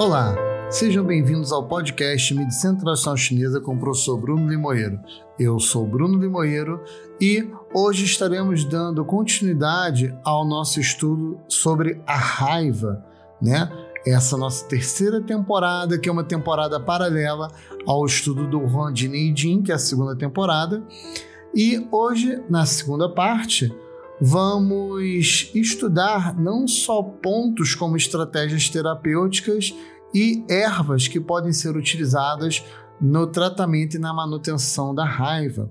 Olá, sejam bem-vindos ao podcast Medicina Tradicional Chinesa com o professor Bruno Limoeiro. Eu sou Bruno Limoeiro e hoje estaremos dando continuidade ao nosso estudo sobre a raiva, né? Essa nossa terceira temporada, que é uma temporada paralela ao estudo do Huang Jin, que é a segunda temporada. E hoje, na segunda parte, vamos estudar não só pontos como estratégias terapêuticas e ervas que podem ser utilizadas no tratamento e na manutenção da raiva.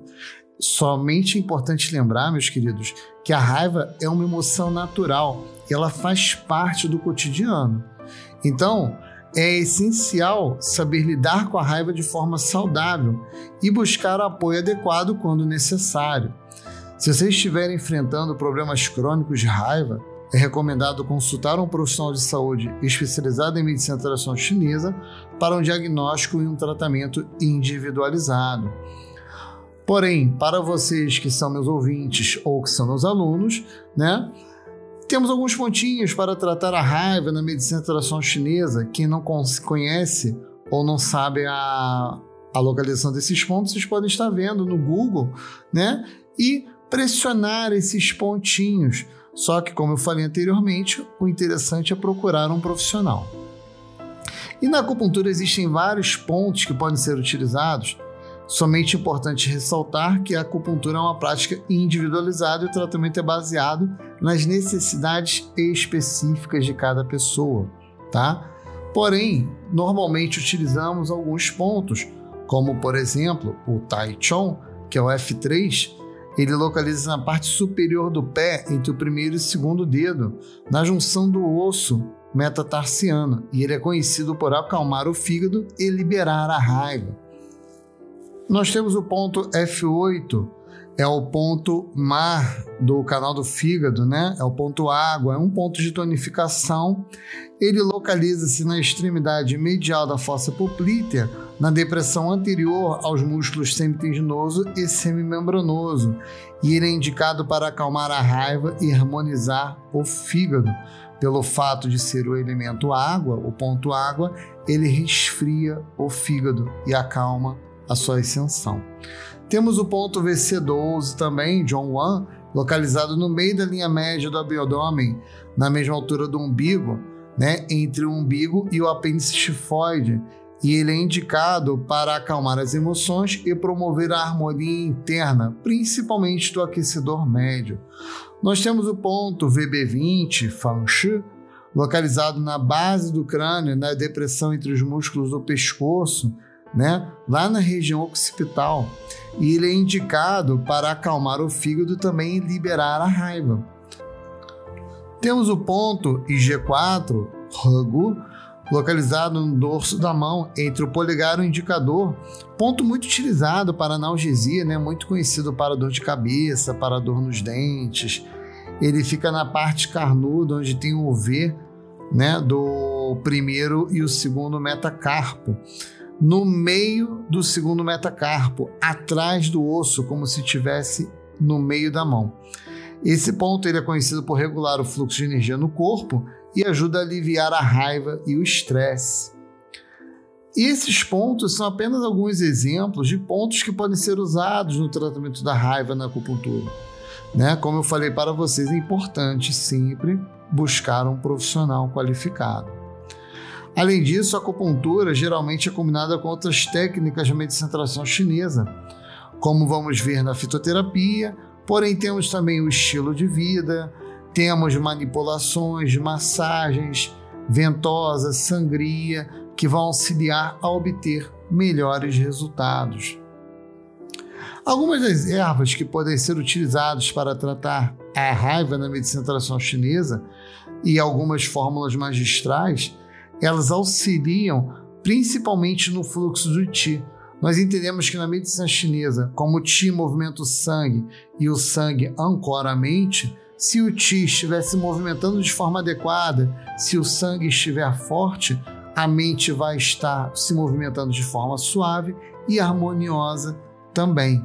Somente é importante lembrar, meus queridos, que a raiva é uma emoção natural, ela faz parte do cotidiano. Então, é essencial saber lidar com a raiva de forma saudável e buscar apoio adequado quando necessário. Se você estiver enfrentando problemas crônicos de raiva, é recomendado consultar um profissional de saúde especializado em medicina tradicional chinesa para um diagnóstico e um tratamento individualizado. Porém, para vocês que são meus ouvintes ou que são meus alunos, né, temos alguns pontinhos para tratar a raiva na medicina tradicional chinesa. Quem não conhece ou não sabe a, a localização desses pontos, vocês podem estar vendo no Google, né? E pressionar esses pontinhos. Só que, como eu falei anteriormente, o interessante é procurar um profissional. E na acupuntura existem vários pontos que podem ser utilizados. Somente importante ressaltar que a acupuntura é uma prática individualizada e o tratamento é baseado nas necessidades específicas de cada pessoa, tá? Porém, normalmente utilizamos alguns pontos, como por exemplo o Tai Chong, que é o F3, ele localiza na parte superior do pé, entre o primeiro e o segundo dedo, na junção do osso metatarsiano, e ele é conhecido por acalmar o fígado e liberar a raiva. Nós temos o ponto F8, é o ponto mar do canal do fígado, né? É o ponto água, é um ponto de tonificação. Ele localiza-se na extremidade medial da fossa poplítea, na depressão anterior aos músculos semitendinoso e semimembranoso, e ele é indicado para acalmar a raiva e harmonizar o fígado. Pelo fato de ser o elemento água, o ponto água, ele resfria o fígado e acalma a sua ascensão. Temos o ponto VC12 também, John Wan, localizado no meio da linha média do abdômen, na mesma altura do umbigo, né, entre o umbigo e o apêndice tifoide, e ele é indicado para acalmar as emoções e promover a harmonia interna, principalmente do aquecedor médio. Nós temos o ponto VB20, Fanshi, localizado na base do crânio, na depressão entre os músculos do pescoço, né, lá na região occipital, e ele é indicado para acalmar o fígado e também liberar a raiva. Temos o ponto IG4, Ragu, localizado no dorso da mão, entre o polegar e o indicador, ponto muito utilizado para analgesia, né? muito conhecido para dor de cabeça, para dor nos dentes. Ele fica na parte carnuda, onde tem o V né? do primeiro e o segundo metacarpo. No meio do segundo metacarpo, atrás do osso, como se tivesse no meio da mão. Esse ponto ele é conhecido por regular o fluxo de energia no corpo e ajuda a aliviar a raiva e o estresse. Esses pontos são apenas alguns exemplos de pontos que podem ser usados no tratamento da raiva na acupuntura. Né? Como eu falei para vocês, é importante sempre buscar um profissional qualificado. Além disso, a acupuntura geralmente é combinada com outras técnicas de medicina tradicional chinesa, como vamos ver na fitoterapia, porém temos também o estilo de vida, temos manipulações, massagens, ventosas, sangria, que vão auxiliar a obter melhores resultados. Algumas das ervas que podem ser utilizadas para tratar a raiva na medicina tradicional chinesa e algumas fórmulas magistrais, elas auxiliam principalmente no fluxo do Qi. Nós entendemos que na medicina chinesa, como o Qi movimenta o sangue e o sangue ancora a mente, se o Ti estiver se movimentando de forma adequada, se o sangue estiver forte, a mente vai estar se movimentando de forma suave e harmoniosa também.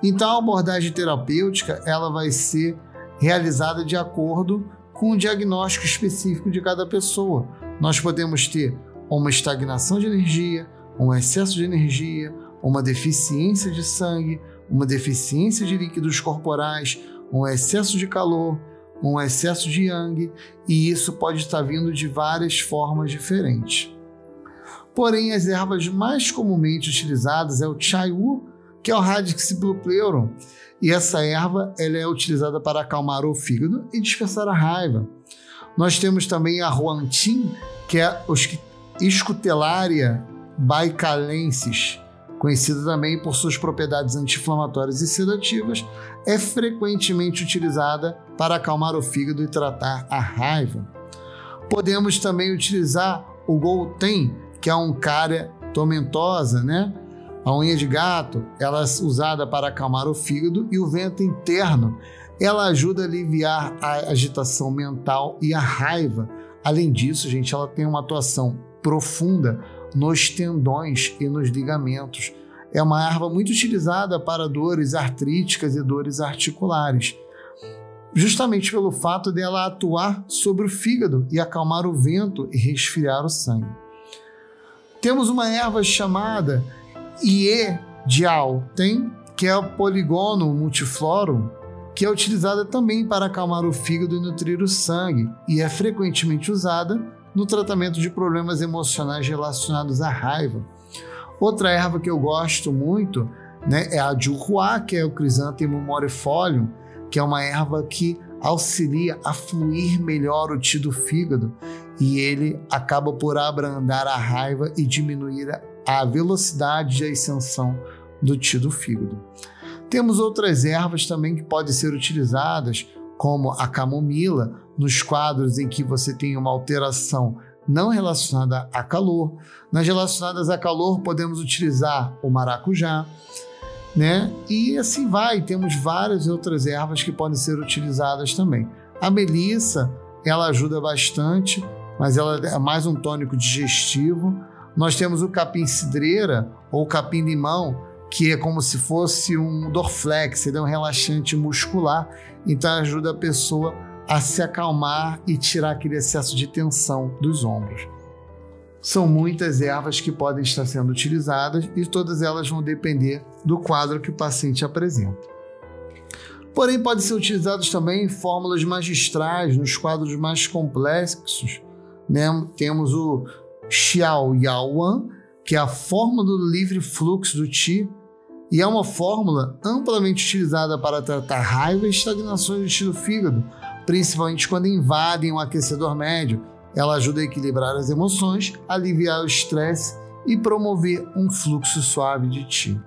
Então a abordagem terapêutica ela vai ser realizada de acordo com o diagnóstico específico de cada pessoa. Nós podemos ter uma estagnação de energia, um excesso de energia, uma deficiência de sangue, uma deficiência de líquidos corporais, um excesso de calor, um excesso de yang, e isso pode estar vindo de várias formas diferentes. Porém, as ervas mais comumente utilizadas é o Chayu, que é o Radix Pleuron, e essa erva ela é utilizada para acalmar o fígado e dispersar a raiva. Nós temos também a Huantin, que é a Escutelaria baicalensis, conhecida também por suas propriedades anti-inflamatórias e sedativas, é frequentemente utilizada para acalmar o fígado e tratar a raiva. Podemos também utilizar o Golten, que é um cária tomentosa, né? A unha de gato, ela é usada para acalmar o fígado e o vento interno. Ela ajuda a aliviar a agitação mental e a raiva. Além disso, gente, ela tem uma atuação profunda nos tendões e nos ligamentos. É uma erva muito utilizada para dores artríticas e dores articulares, justamente pelo fato dela atuar sobre o fígado e acalmar o vento e resfriar o sangue. Temos uma erva chamada Ie tem que é o poligono multiflorum, que é utilizada também para acalmar o fígado e nutrir o sangue, e é frequentemente usada no tratamento de problemas emocionais relacionados à raiva. Outra erva que eu gosto muito né, é a Juhuá, que é o Chrysanthemum morifolium, que é uma erva que auxilia a fluir melhor o ti do fígado e ele acaba por abrandar a raiva e diminuir a velocidade de ascensão do ti do fígado. Temos outras ervas também que podem ser utilizadas, como a camomila, nos quadros em que você tem uma alteração não relacionada a calor. Nas relacionadas a calor, podemos utilizar o maracujá, né? E assim vai, temos várias outras ervas que podem ser utilizadas também. A melissa, ela ajuda bastante, mas ela é mais um tônico digestivo. Nós temos o capim cidreira ou capim limão, que é como se fosse um Dorflex, ele é um relaxante muscular, então ajuda a pessoa a se acalmar e tirar aquele excesso de tensão dos ombros. São muitas ervas que podem estar sendo utilizadas e todas elas vão depender do quadro que o paciente apresenta. Porém, podem ser utilizados também fórmulas magistrais, nos quadros mais complexos. Né? Temos o Xiao Yaoan, que é a fórmula do livre fluxo do Qi, e é uma fórmula amplamente utilizada para tratar raiva e estagnações do do fígado, principalmente quando invadem o aquecedor médio. Ela ajuda a equilibrar as emoções, aliviar o estresse e promover um fluxo suave de Qi.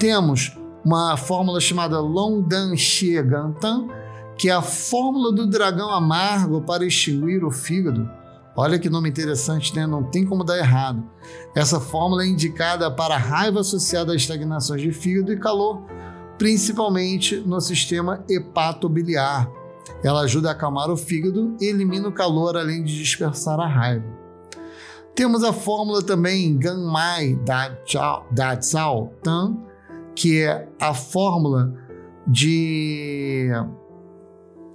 Temos uma fórmula chamada Longdan Xie Gantan, que é a fórmula do dragão amargo para extinguir o fígado. Olha que nome interessante, né? Não tem como dar errado. Essa fórmula é indicada para raiva associada a estagnações de fígado e calor, principalmente no sistema hepatobiliar. Ela ajuda a acalmar o fígado e elimina o calor, além de dispersar a raiva. Temos a fórmula também Ganmai da Tsao Tan, que é a fórmula de,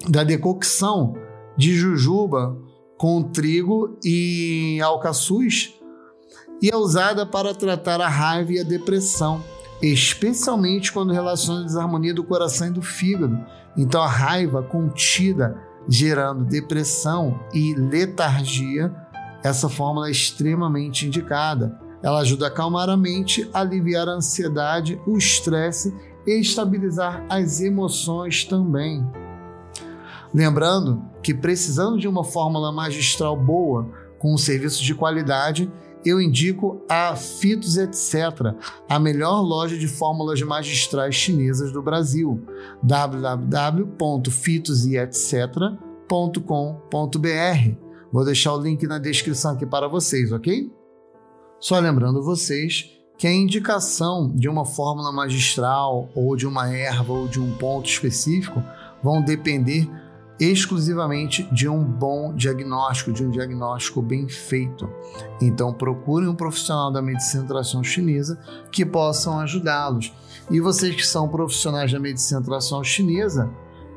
da decocção de jujuba com trigo e alcaçuz e é usada para tratar a raiva e a depressão, especialmente quando relaciona a desarmonia do coração e do fígado. Então, a raiva contida gerando depressão e letargia, essa fórmula é extremamente indicada. Ela ajuda a acalmar a mente, aliviar a ansiedade, o estresse e estabilizar as emoções também. Lembrando que precisando de uma fórmula magistral boa, com um serviço de qualidade, eu indico a Fitos Etc., a melhor loja de fórmulas magistrais chinesas do Brasil, www.fitosetc.com.br. Vou deixar o link na descrição aqui para vocês, ok? Só lembrando vocês que a indicação de uma fórmula magistral ou de uma erva ou de um ponto específico vão depender exclusivamente de um bom diagnóstico, de um diagnóstico bem feito. Então procurem um profissional da medicina tração chinesa que possam ajudá-los. E vocês que são profissionais da medicina tração chinesa,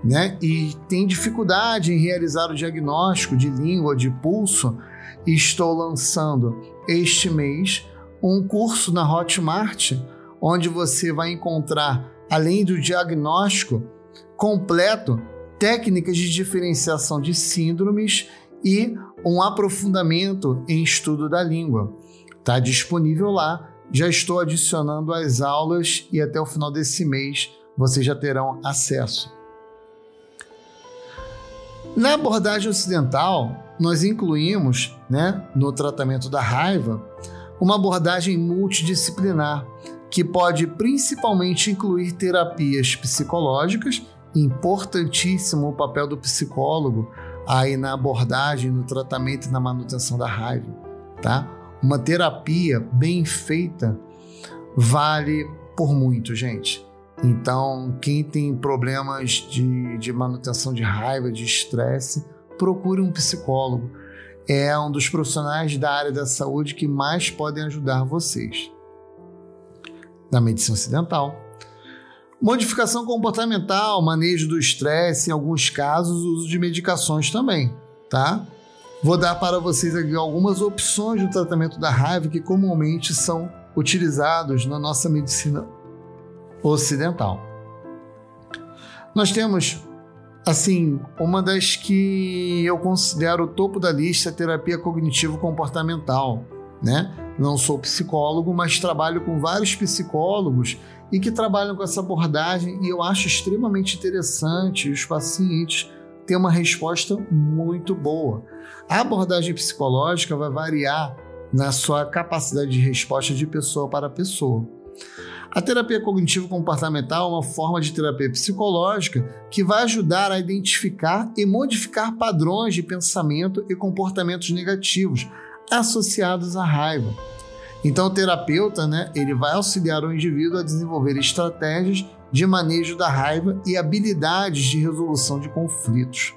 né, e tem dificuldade em realizar o diagnóstico de língua, de pulso, estou lançando este mês um curso na Hotmart, onde você vai encontrar, além do diagnóstico completo, técnicas de diferenciação de síndromes e um aprofundamento em estudo da língua. Está disponível lá. Já estou adicionando as aulas e até o final desse mês vocês já terão acesso. Na abordagem ocidental, nós incluímos, né, no tratamento da raiva, uma abordagem multidisciplinar que pode principalmente incluir terapias psicológicas, importantíssimo o papel do psicólogo aí na abordagem, no tratamento e na manutenção da raiva, tá? Uma terapia bem feita vale por muito, gente. Então, quem tem problemas de, de manutenção de raiva, de estresse, procure um psicólogo. É um dos profissionais da área da saúde que mais podem ajudar vocês. Da medicina ocidental. Modificação comportamental, manejo do estresse, em alguns casos, uso de medicações também, tá? Vou dar para vocês aqui algumas opções de tratamento da raiva que comumente são utilizados na nossa medicina ocidental. Nós temos, assim, uma das que eu considero o topo da lista é a terapia cognitivo-comportamental, né? Não sou psicólogo, mas trabalho com vários psicólogos e que trabalham com essa abordagem e eu acho extremamente interessante os pacientes ter uma resposta muito boa. A abordagem psicológica vai variar na sua capacidade de resposta de pessoa para pessoa. A terapia cognitivo-comportamental é uma forma de terapia psicológica que vai ajudar a identificar e modificar padrões de pensamento e comportamentos negativos associados à raiva. Então, o terapeuta, né, ele vai auxiliar o indivíduo a desenvolver estratégias de manejo da raiva e habilidades de resolução de conflitos.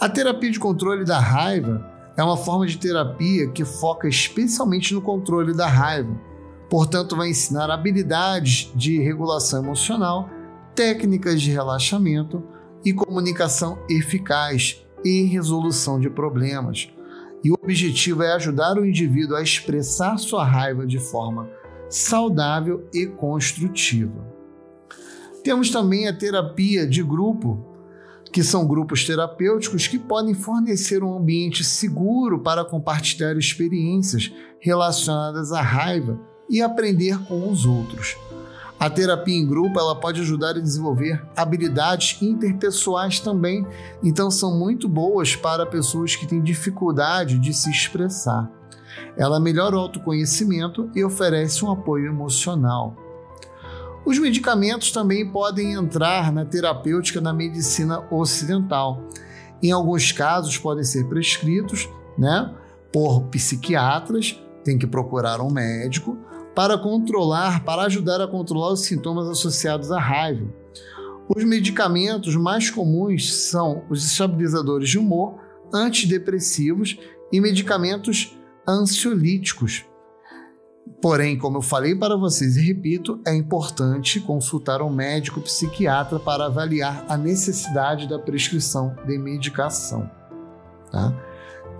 A terapia de controle da raiva é uma forma de terapia que foca especialmente no controle da raiva Portanto, vai ensinar habilidades de regulação emocional, técnicas de relaxamento e comunicação eficaz e resolução de problemas. E o objetivo é ajudar o indivíduo a expressar sua raiva de forma saudável e construtiva. Temos também a terapia de grupo, que são grupos terapêuticos que podem fornecer um ambiente seguro para compartilhar experiências relacionadas à raiva e aprender com os outros. A terapia em grupo ela pode ajudar a desenvolver habilidades interpessoais também, então são muito boas para pessoas que têm dificuldade de se expressar. Ela melhora o autoconhecimento e oferece um apoio emocional. Os medicamentos também podem entrar na terapêutica da medicina ocidental. Em alguns casos podem ser prescritos, né, por psiquiatras, tem que procurar um médico, para controlar, para ajudar a controlar os sintomas associados à raiva. Os medicamentos mais comuns são os estabilizadores de humor, antidepressivos e medicamentos ansiolíticos. Porém, como eu falei para vocês e repito, é importante consultar um médico psiquiatra para avaliar a necessidade da prescrição de medicação. Tá?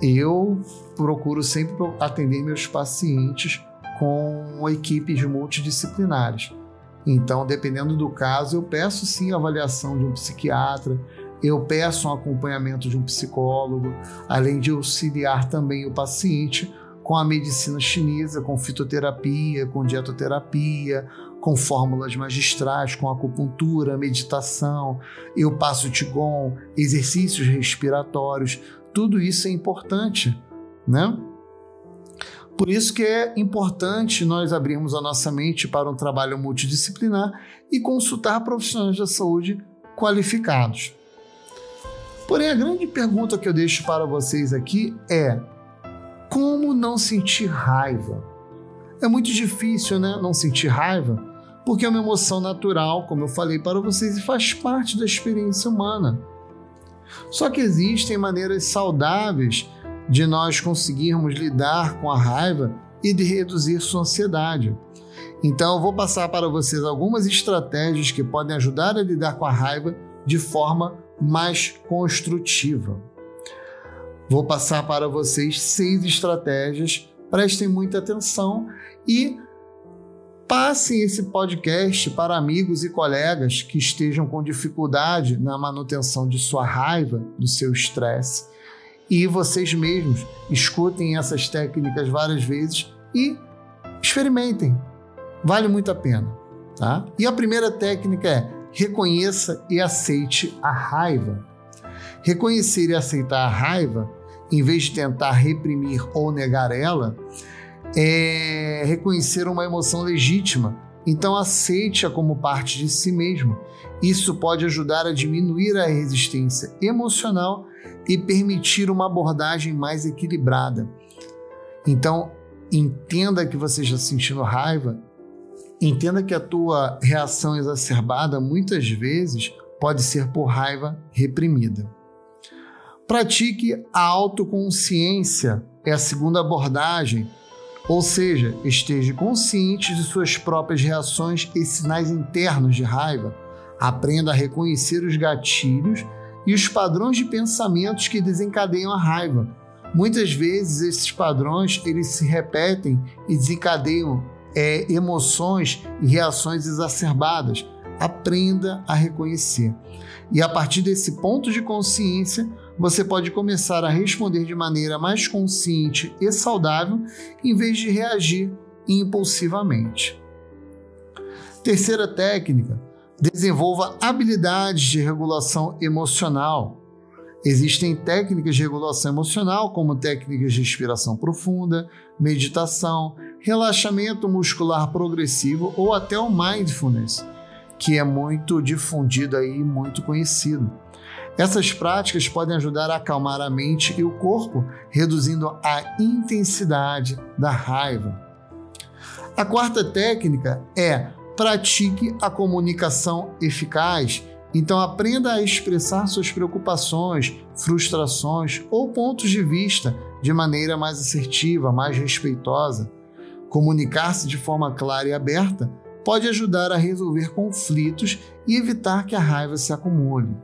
Eu procuro sempre atender meus pacientes com equipes multidisciplinares. Então, dependendo do caso, eu peço sim a avaliação de um psiquiatra, eu peço um acompanhamento de um psicólogo, além de auxiliar também o paciente com a medicina chinesa, com fitoterapia, com dietoterapia, com fórmulas magistrais, com acupuntura, meditação. Eu passo Qigong, exercícios respiratórios. Tudo isso é importante, né? Por isso que é importante nós abrirmos a nossa mente para um trabalho multidisciplinar e consultar profissionais da saúde qualificados. Porém, a grande pergunta que eu deixo para vocês aqui é: como não sentir raiva? É muito difícil, né? Não sentir raiva, porque é uma emoção natural, como eu falei para vocês, e faz parte da experiência humana. Só que existem maneiras saudáveis de nós conseguirmos lidar com a raiva e de reduzir sua ansiedade. Então, eu vou passar para vocês algumas estratégias que podem ajudar a lidar com a raiva de forma mais construtiva. Vou passar para vocês seis estratégias, prestem muita atenção e passem esse podcast para amigos e colegas que estejam com dificuldade na manutenção de sua raiva, do seu estresse. E vocês mesmos escutem essas técnicas várias vezes e experimentem. Vale muito a pena, tá? E a primeira técnica é reconheça e aceite a raiva. Reconhecer e aceitar a raiva, em vez de tentar reprimir ou negar ela, é reconhecer uma emoção legítima. Então aceite-a como parte de si mesmo. Isso pode ajudar a diminuir a resistência emocional e permitir uma abordagem mais equilibrada. Então, entenda que você está sentindo raiva Entenda que a tua reação exacerbada muitas vezes pode ser por raiva reprimida. Pratique a autoconsciência, é a segunda abordagem, ou seja, esteja consciente de suas próprias reações e sinais internos de raiva. Aprenda a reconhecer os gatilhos e os padrões de pensamentos que desencadeiam a raiva. Muitas vezes esses padrões eles se repetem e desencadeiam é, emoções e reações exacerbadas. Aprenda a reconhecer. E a partir desse ponto de consciência, você pode começar a responder de maneira mais consciente e saudável, em vez de reagir impulsivamente. Terceira técnica: desenvolva habilidades de regulação emocional. Existem técnicas de regulação emocional, como técnicas de respiração profunda, meditação, relaxamento muscular progressivo ou até o mindfulness, que é muito difundido aí, muito conhecido. Essas práticas podem ajudar a acalmar a mente e o corpo, reduzindo a intensidade da raiva. A quarta técnica é pratique a comunicação eficaz então aprenda a expressar suas preocupações, frustrações ou pontos de vista de maneira mais assertiva, mais respeitosa. Comunicar-se de forma clara e aberta pode ajudar a resolver conflitos e evitar que a raiva se acumule.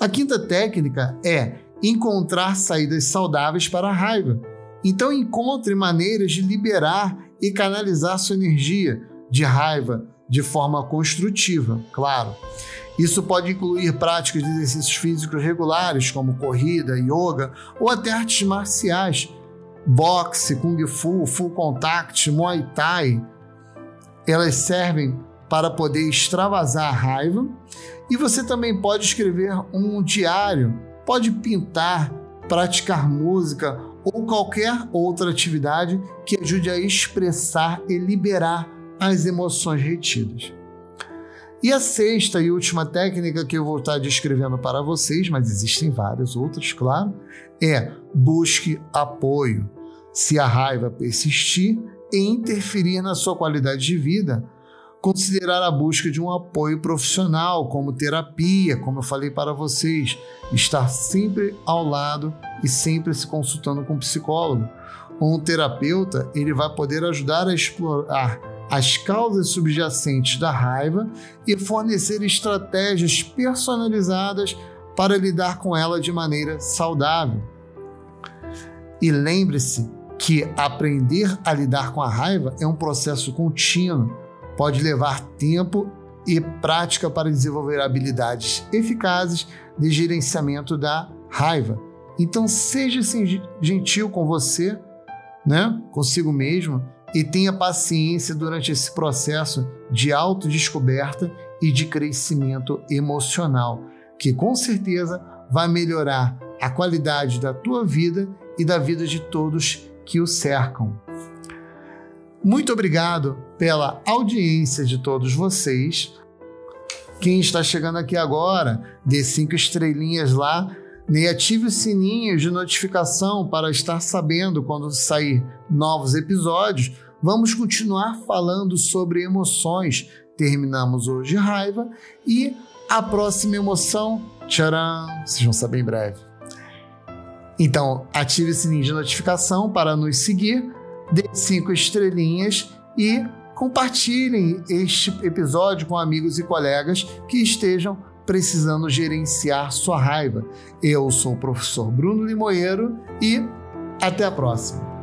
A quinta técnica é encontrar saídas saudáveis para a raiva. Então encontre maneiras de liberar e canalizar sua energia de raiva de forma construtiva, claro. Isso pode incluir práticas de exercícios físicos regulares, como corrida, yoga ou até artes marciais, boxe, kung fu, full contact, muay thai. Elas servem para poder extravasar a raiva e você também pode escrever um diário, pode pintar, praticar música ou qualquer outra atividade que ajude a expressar e liberar as emoções retidas. E a sexta e última técnica que eu vou estar descrevendo para vocês, mas existem várias outras, claro, é busque apoio. Se a raiva persistir e interferir na sua qualidade de vida, considerar a busca de um apoio profissional, como terapia, como eu falei para vocês, estar sempre ao lado e sempre se consultando com um psicólogo. Um terapeuta, ele vai poder ajudar a explorar as causas subjacentes da raiva e fornecer estratégias personalizadas para lidar com ela de maneira saudável. E lembre-se que aprender a lidar com a raiva é um processo contínuo, pode levar tempo e prática para desenvolver habilidades eficazes de gerenciamento da raiva. Então seja gentil com você, né? Consigo mesmo e tenha paciência durante esse processo de autodescoberta e de crescimento emocional, que com certeza vai melhorar a qualidade da tua vida e da vida de todos que o cercam. Muito obrigado pela audiência de todos vocês. Quem está chegando aqui agora, dê cinco estrelinhas lá nem ative o sininho de notificação para estar sabendo quando sair novos episódios. Vamos continuar falando sobre emoções. Terminamos hoje raiva e a próxima emoção, tcharam, vocês vão saber em breve. Então, ative o sininho de notificação para nos seguir, dê cinco estrelinhas e compartilhem este episódio com amigos e colegas que estejam precisando gerenciar sua raiva. Eu sou o professor Bruno Limoeiro e até a próxima.